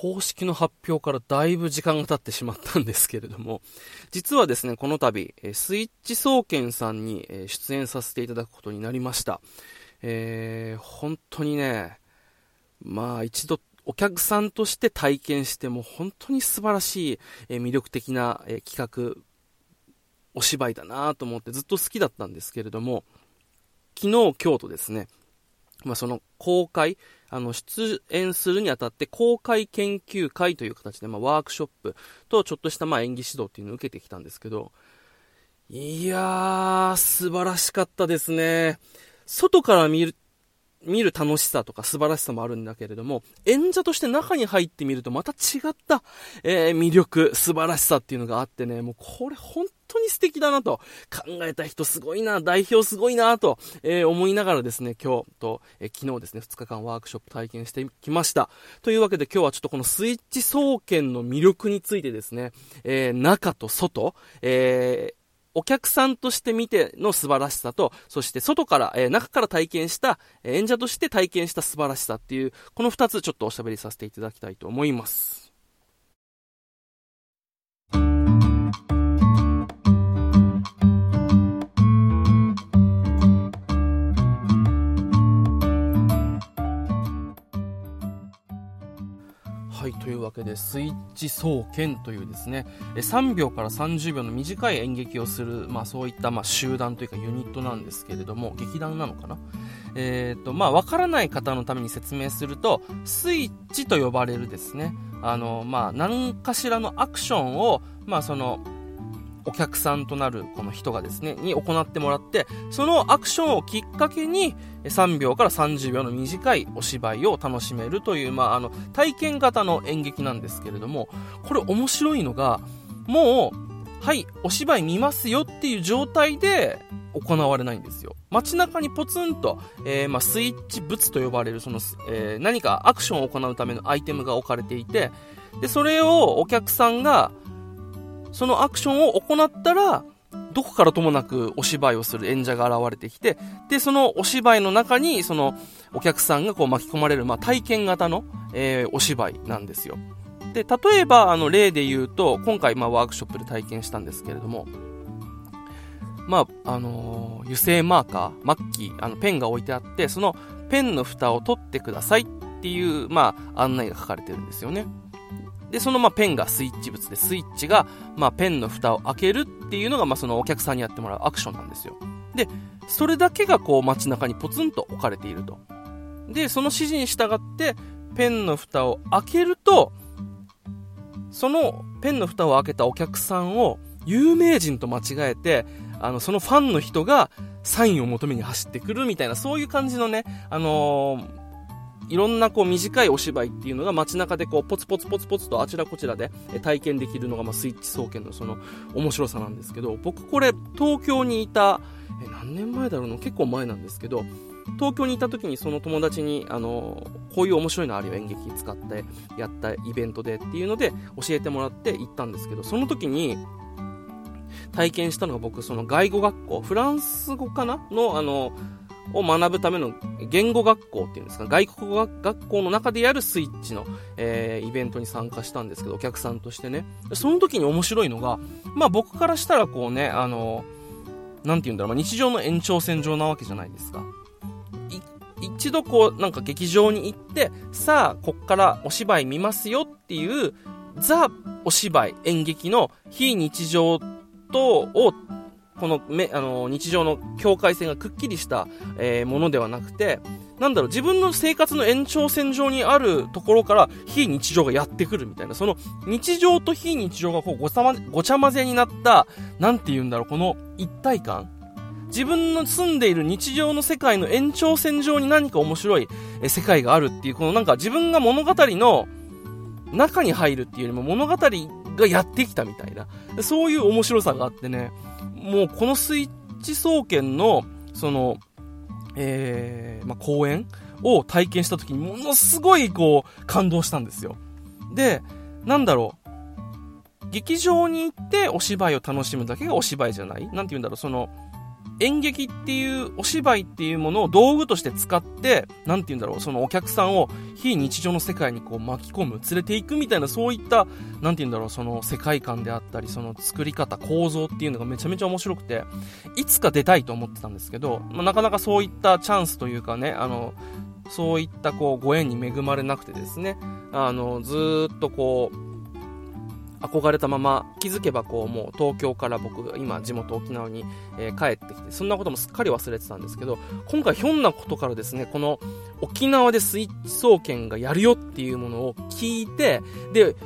公式の発表からだいぶ時間が経ってしまったんですけれども、実はですね、この度、スイッチ総研さんに出演させていただくことになりました。えー、本当にね、まあ一度お客さんとして体験しても本当に素晴らしい、え魅力的な、え企画、お芝居だなと思ってずっと好きだったんですけれども、昨日、今日とですね、まあ、その公開、あの、出演するにあたって公開研究会という形で、まあ、ワークショップとちょっとしたまあ演技指導っていうのを受けてきたんですけど、いやー、素晴らしかったですね。外から見る、見る楽しさとか素晴らしさもあるんだけれども、演者として中に入ってみるとまた違った、えー、魅力、素晴らしさっていうのがあってね、もうこれ本当に素敵だなと、考えた人すごいな、代表すごいなと、えー、思いながらですね、今日と、えー、昨日ですね、2日間ワークショップ体験してきました。というわけで今日はちょっとこのスイッチ総研の魅力についてですね、え、中と外、え、お客さんとして見ての素晴らしさと、そして外から、えー、中から体験した、え、演者として体験した素晴らしさっていう、この2つちょっとおしゃべりさせていただきたいと思います。というわけで、スイッチ総研というですね、3秒から30秒の短い演劇をする、まあそういった、ま集団というかユニットなんですけれども、劇団なのかな？えっ、ー、と、まあわからない方のために説明すると、スイッチと呼ばれるですね、あの、まあ何かしらのアクションを、まあその、お客さんとなるこの人がですね、に行ってもらって、そのアクションをきっかけに、3秒から30秒の短いお芝居を楽しめるという、まあ、あの、体験型の演劇なんですけれども、これ面白いのが、もう、はい、お芝居見ますよっていう状態で行われないんですよ。街中にポツンと、えー、まあ、スイッチ物と呼ばれる、その、えー、何かアクションを行うためのアイテムが置かれていて、で、それをお客さんが、そのアクションを行ったら、どこからともなくお芝居をする演者が現れてきて、で、そのお芝居の中に、そのお客さんがこう巻き込まれる、まあ、体験型の、えー、お芝居なんですよ。で、例えば、あの、例で言うと、今回、まあ、ワークショップで体験したんですけれども、まあ、あのー、油性マーカー、マッキー、あの、ペンが置いてあって、そのペンの蓋を取ってくださいっていう、まあ、案内が書かれてるんですよね。で、そのまあペンがスイッチ物で、スイッチがまあペンの蓋を開けるっていうのがまあそのお客さんにやってもらうアクションなんですよ。で、それだけがこう街中にポツンと置かれていると。で、その指示に従ってペンの蓋を開けると、そのペンの蓋を開けたお客さんを有名人と間違えて、あの、そのファンの人がサインを求めに走ってくるみたいな、そういう感じのね、あのいろんなこう短いお芝居っていうのが街中でこうポツポツポツポツとあちらこちらで体験できるのがまあスイッチ総研のその面白さなんですけど、僕これ東京にいた、え、何年前だろうな結構前なんですけど、東京にいた時にその友達に、あの、こういう面白いのあるよ、演劇使ってやったイベントでっていうので教えてもらって行ったんですけど、その時に体験したのが僕、その外語学校、フランス語かなの、あの、を学ぶための言語学校っていうんですか、外国語学校の中でやるスイッチの、えー、イベントに参加したんですけど、お客さんとしてね。その時に面白いのが、まあ僕からしたらこうね、あの、なんて言うんだろう、まあ、日常の延長線上なわけじゃないですか。一度こう、なんか劇場に行って、さあ、こっからお芝居見ますよっていう、ザ・お芝居、演劇の非日常と、をこのめ、あの、日常の境界線がくっきりした、えー、ものではなくて、なんだろう、自分の生活の延長線上にあるところから非日常がやってくるみたいな、その日常と非日常がこうごさま、ごちゃ混ぜになった、なんて言うんだろう、この一体感。自分の住んでいる日常の世界の延長線上に何か面白い世界があるっていう、このなんか自分が物語の中に入るっていうよりも物語がやってきたみたいな、そういう面白さがあってね、もうこのスイッチ総研の、その、えー、まあ、公演を体験した時にものすごいこう感動したんですよ。で、なんだろう。劇場に行ってお芝居を楽しむだけがお芝居じゃない？なんて言うんだろう、その、演劇っていうお芝居っていうものを道具として使って、なんて言うんだろう、そのお客さんを非日常の世界にこう巻き込む、連れていくみたいなそういった、なんて言うんだろう、その世界観であったり、その作り方、構造っていうのがめちゃめちゃ面白くて、いつか出たいと思ってたんですけど、まあ、なかなかそういったチャンスというかね、あの、そういったこうご縁に恵まれなくてですね、あの、ずっとこう、憧れたまま気づけばこうもう東京から僕今地元沖縄に、え、帰ってきてそんなこともすっかり忘れてたんですけど今回ひょんなことからですねこの沖縄でスイッチ総研がやるよっていうものを聞いてで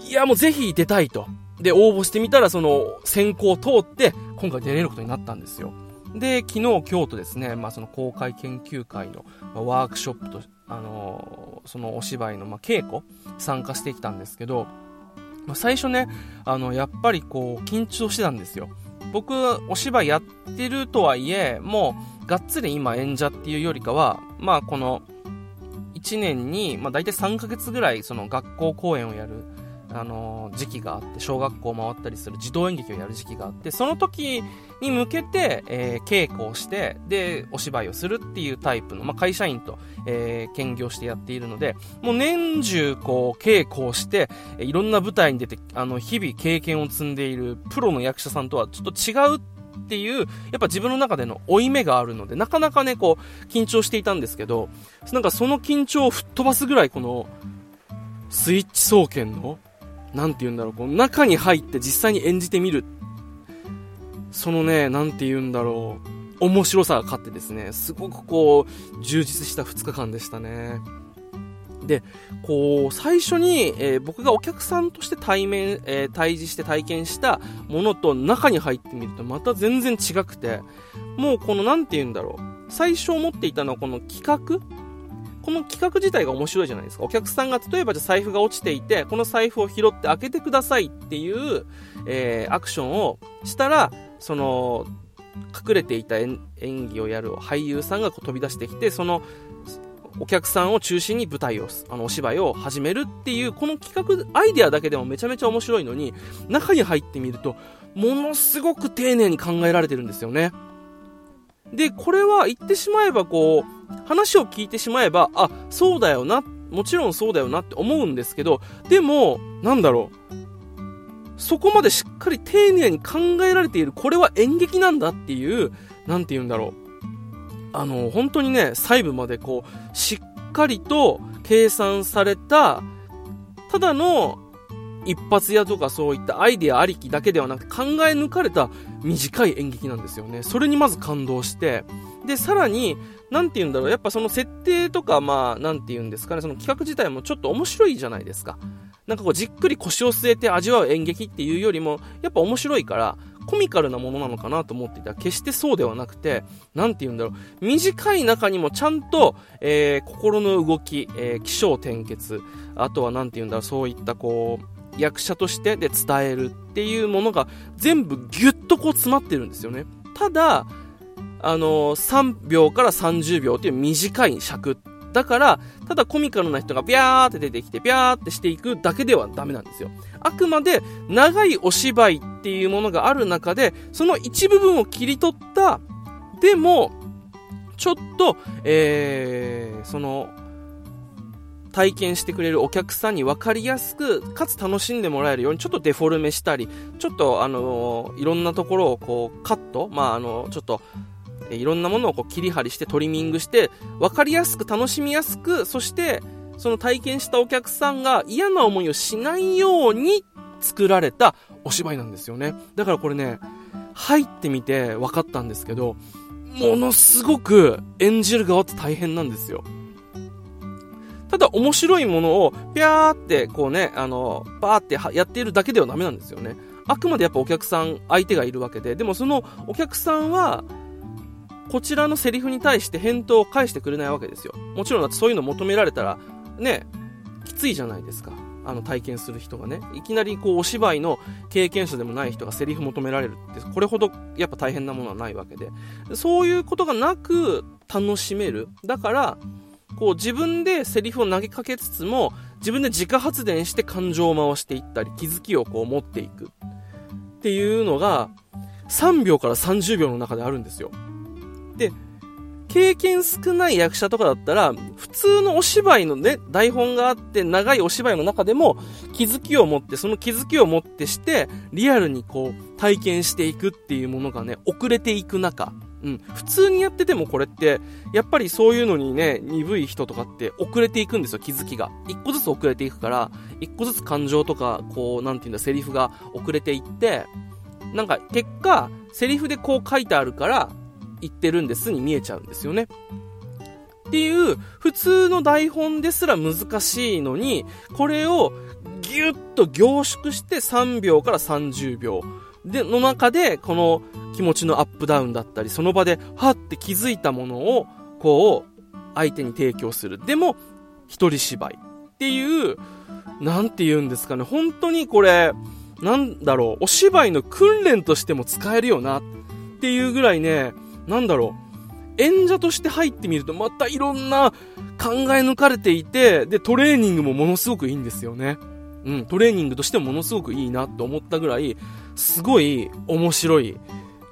いやもうぜひ出たいと。で応募してみたらその選考を通って今回出れることになったんですよ。で昨日今日とですね、まあ、その公開研究会のワークショップとあのー、そのお芝居の、ま、稽古参加してきたんですけどまあ、最初ね、あの、やっぱりこう、緊張してたんですよ。僕、お芝居やってるとはいえ、もう、がっつり今演者っていうよりかは、まあ、この、1年に、まあ、大体3ヶ月ぐらい、その学校公演をやるあの時期があって、小学校を回ったりする児童演劇をやる時期があって、その時に向けて、えー、稽古をして、で、お芝居をするっていうタイプの、まあ、会社員と、えー、兼業してやっているので、もう年中、こう、稽古をして、いろんな舞台に出て、あの、日々経験を積んでいるプロの役者さんとはちょっと違うっていう、やっぱ自分の中での負い目があるので、なかなかね、こう、緊張していたんですけど、なんかその緊張を吹っ飛ばすぐらい、この、スイッチ総研のなんて言うんだろう、この中に入って実際に演じてみる。そのね、なんて言うんだろう、面白さが勝ってですね、すごくこう、充実した2日間でしたね。で、こう、最初に、えー、僕がお客さんとして対面、えー、対峙して体験したものと中に入ってみるとまた全然違くて、もうこの、なんて言うんだろう、最初思っていたのはこの企画この企画自体が面白いじゃないですか。お客さんが例えばじゃ財布が落ちていて、この財布を拾って開けてくださいっていう、えー、アクションをしたら、その、隠れていた演技をやる俳優さんがこう飛び出してきて、その、お客さんを中心に舞台を、あの、お芝居を始めるっていう、この企画、アイデアだけでもめちゃめちゃ面白いのに、中に入ってみると、ものすごく丁寧に考えられてるんですよね。で、これは言ってしまえばこう、話を聞いてしまえば、あ、そうだよな、もちろんそうだよなって思うんですけど、でも、なんだろう。そこまでしっかり丁寧に考えられている、これは演劇なんだっていう、なんて言うんだろう。あの、本当にね、細部までこう、しっかりと計算された、ただの一発屋とかそういったアイデアありきだけではなく考え抜かれた短い演劇なんですよね。それにまず感動して、で、さらに、なんて言うんだろう、やっぱその設定とか、まあ、なんて言うんですかね、その企画自体もちょっと面白いじゃないですか。なんかこう、じっくり腰を据えて味わう演劇っていうよりも、やっぱ面白いから、コミカルなものなのかなと思っていたら、決してそうではなくて、なんて言うんだろう、短い中にもちゃんと、えー、心の動き、えー、気象転結、あとはなんて言うんだろう、そういったこう、役者としてで伝えるっていうものが全部ギュッとこう詰まってるんですよね。ただ、あのー、3秒から30秒っていう短い尺。だから、ただコミカルな人がビャーって出てきて、ビャーってしていくだけではダメなんですよ。あくまで長いお芝居っていうものがある中で、その一部分を切り取った、でも、ちょっと、えー、その、体験してくれるお客さんに分かりやすく、かつ楽しんでもらえるように、ちょっとデフォルメしたり、ちょっとあのいろんなところをこう、カット、まああのちょっと、いろんなものをこう切り張りしてトリミングして、分かりやすく楽しみやすく、そして、その体験したお客さんが嫌な思いをしないように作られたお芝居なんですよね。だからこれね、入ってみて分かったんですけど、ものすごく演じる側って大変なんですよ。ただ面白いものを、ぴゃーってこうね、あの、バーってやっているだけではダメなんですよね。あくまでやっぱお客さん、相手がいるわけで、でもそのお客さんは、こちらのセリフに対して返答を返してくれないわけですよ。もちろんだってそういうの求められたら、ね、きついじゃないですか。あの体験する人がね。いきなりこうお芝居の経験者でもない人がセリフ求められるって、これほどやっぱ大変なものはないわけで。そういうことがなく楽しめる。だから、こう自分でセリフを投げかけつつも、自分で自家発電して感情を回していったり、気づきをこう持っていくっていうのが、3秒から30秒の中であるんですよ。で、経験少ない役者とかだったら、普通のお芝居のね、台本があって、長いお芝居の中でも、気づきを持って、その気づきを持ってして、リアルにこう、体験していくっていうものがね、遅れていく中、うん、普通にやっててもこれって、やっぱりそういうのにね、鈍い人とかって遅れていくんですよ、気づきが。一個ずつ遅れていくから、一個ずつ感情とか、こう、なんていうんだ、セリフが遅れていって、なんか、結果、セリフでこう書いてあるから、言ってるんですに見えちゃうんですよね。っていう、普通の台本ですら難しいのに、これをギュッと凝縮して3秒から30秒。で、の中で、この気持ちのアップダウンだったり、その場で、はって気づいたものを、こう、相手に提供する。でも、一人芝居。っていう、なんて言うんですかね。本当にこれ、なんだろう、お芝居の訓練としても使えるよな、っていうぐらいね、なんだろう、演者として入ってみるとまたいろんな考え抜かれていて、で、トレーニングもものすごくいいんですよね。うん、トレーニングとしてもものすごくいいなと思ったぐらい、すごい面白い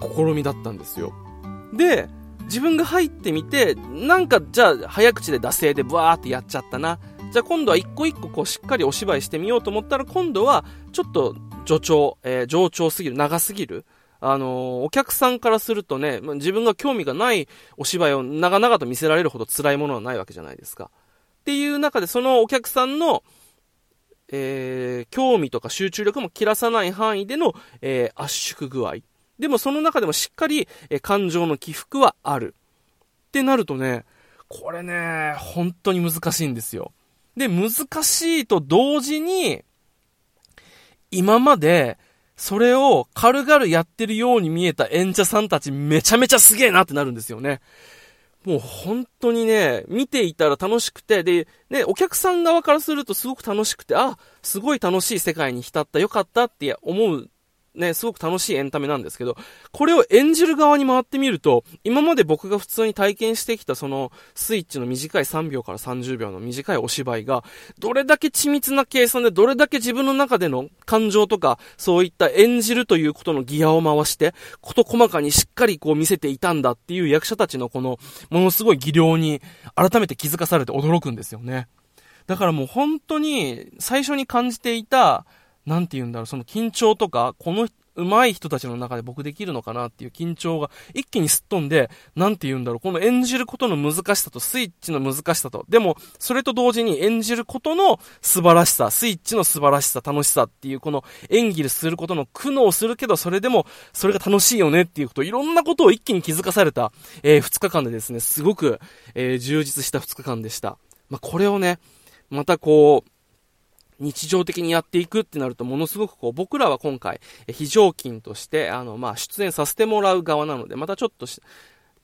試みだったんですよ。で、自分が入ってみて、なんかじゃあ早口で惰性でブワーってやっちゃったな。じゃあ今度は一個一個こうしっかりお芝居してみようと思ったら今度はちょっと助長、えー、上長すぎる、長すぎる。あの、お客さんからするとね、自分が興味がないお芝居を長々と見せられるほど辛いものはないわけじゃないですか。っていう中で、そのお客さんの、えー、興味とか集中力も切らさない範囲での、えー、圧縮具合。でもその中でもしっかり、えー、感情の起伏はある。ってなるとね、これね、本当に難しいんですよ。で、難しいと同時に、今まで、それを軽々やってるように見えた演者さんたちめちゃめちゃすげえなってなるんですよね。もう本当にね、見ていたら楽しくて、で、ね、お客さん側からするとすごく楽しくて、あ、すごい楽しい世界に浸った、よかったって思うね、すごく楽しいエンタメなんですけど、これを演じる側に回ってみると、今まで僕が普通に体験してきたそのスイッチの短い3秒から30秒の短いお芝居が、どれだけ緻密な計算でどれだけ自分の中での感情とか、そういった演じるということのギアを回して、こと細かにしっかりこう見せていたんだっていう役者たちのこの、ものすごい技量に改めて気づかされて驚くんですよね。だからもう本当に最初に感じていた、なんて言うんだろう、その緊張とか、この上手い人たちの中で僕できるのかなっていう緊張が一気にすっ飛んで、なんて言うんだろう、この演じることの難しさとスイッチの難しさと、でも、それと同時に演じることの素晴らしさ、スイッチの素晴らしさ、楽しさっていう、この演技することの苦悩するけど、それでも、それが楽しいよねっていうこと、いろんなことを一気に気づかされた、えー、2日間でですね、すごく、えー、充実した2日間でした。ま、これをね、またこう、日常的にやっていくってなると、ものすごくこう、僕らは今回、非常勤として、あの、まあ、出演させてもらう側なので、またちょっと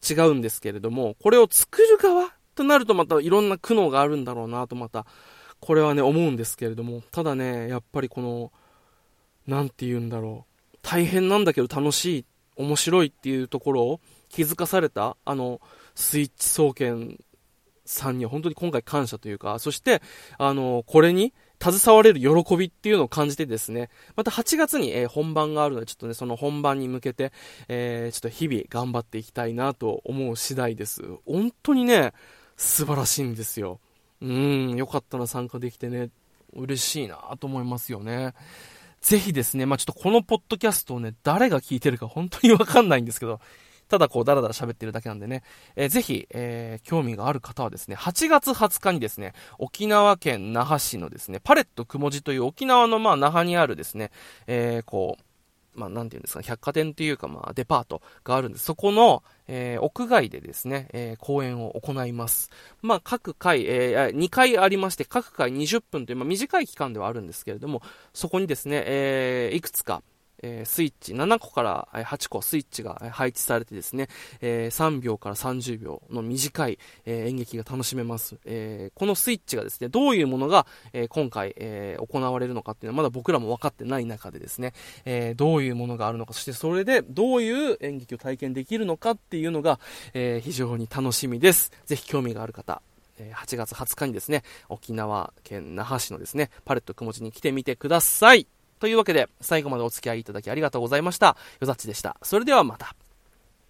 違うんですけれども、これを作る側となるとまたいろんな苦悩があるんだろうなとまた、これはね、思うんですけれども、ただね、やっぱりこの、なんて言うんだろう、大変なんだけど楽しい、面白いっていうところを気づかされた、あの、スイッチ総研さんには本当に今回感謝というか、そして、あの、これに、携われる喜びっていうのを感じてですね、また8月に、えー、本番があるので、ちょっとね、その本番に向けて、えー、ちょっと日々頑張っていきたいなと思う次第です。本当にね、素晴らしいんですよ。うん、よかったな、参加できてね、嬉しいなと思いますよね。ぜひですね、まあ、ちょっとこのポッドキャストをね、誰が聞いてるか本当にわかんないんですけど、ただこうダラダラ喋ってるだけなんでね、えー、ぜひ、えー、興味がある方はですね、8月20日にですね、沖縄県那覇市のですね、パレットくもじという沖縄のまあ那覇にあるですね、えー、こう、まあ、なんていうんですか、百貨店というか、まあ、デパートがあるんです。そこの、えー、屋外でですね、えー、講演を行います。まあ、各回、えー、2回ありまして、各回20分という、まあ、短い期間ではあるんですけれども、そこにですね、えー、いくつか、えー、スイッチ、7個から8個スイッチが配置されてですね、えー、3秒から30秒の短い、えー、演劇が楽しめます、えこのスイッチがですね、どういうものが、え今回、え行われるのかっていうのはまだ僕らも分かってない中でですね、えどういうものがあるのか、そしてそれでどういう演劇を体験できるのかっていうのが、え非常に楽しみです。ぜひ興味がある方、8月20日にですね、沖縄県那覇市のですね、パレットくもじに来てみてください。というわけで、最後までお付き合いいただきありがとうございました。よざっちでした。それではまた。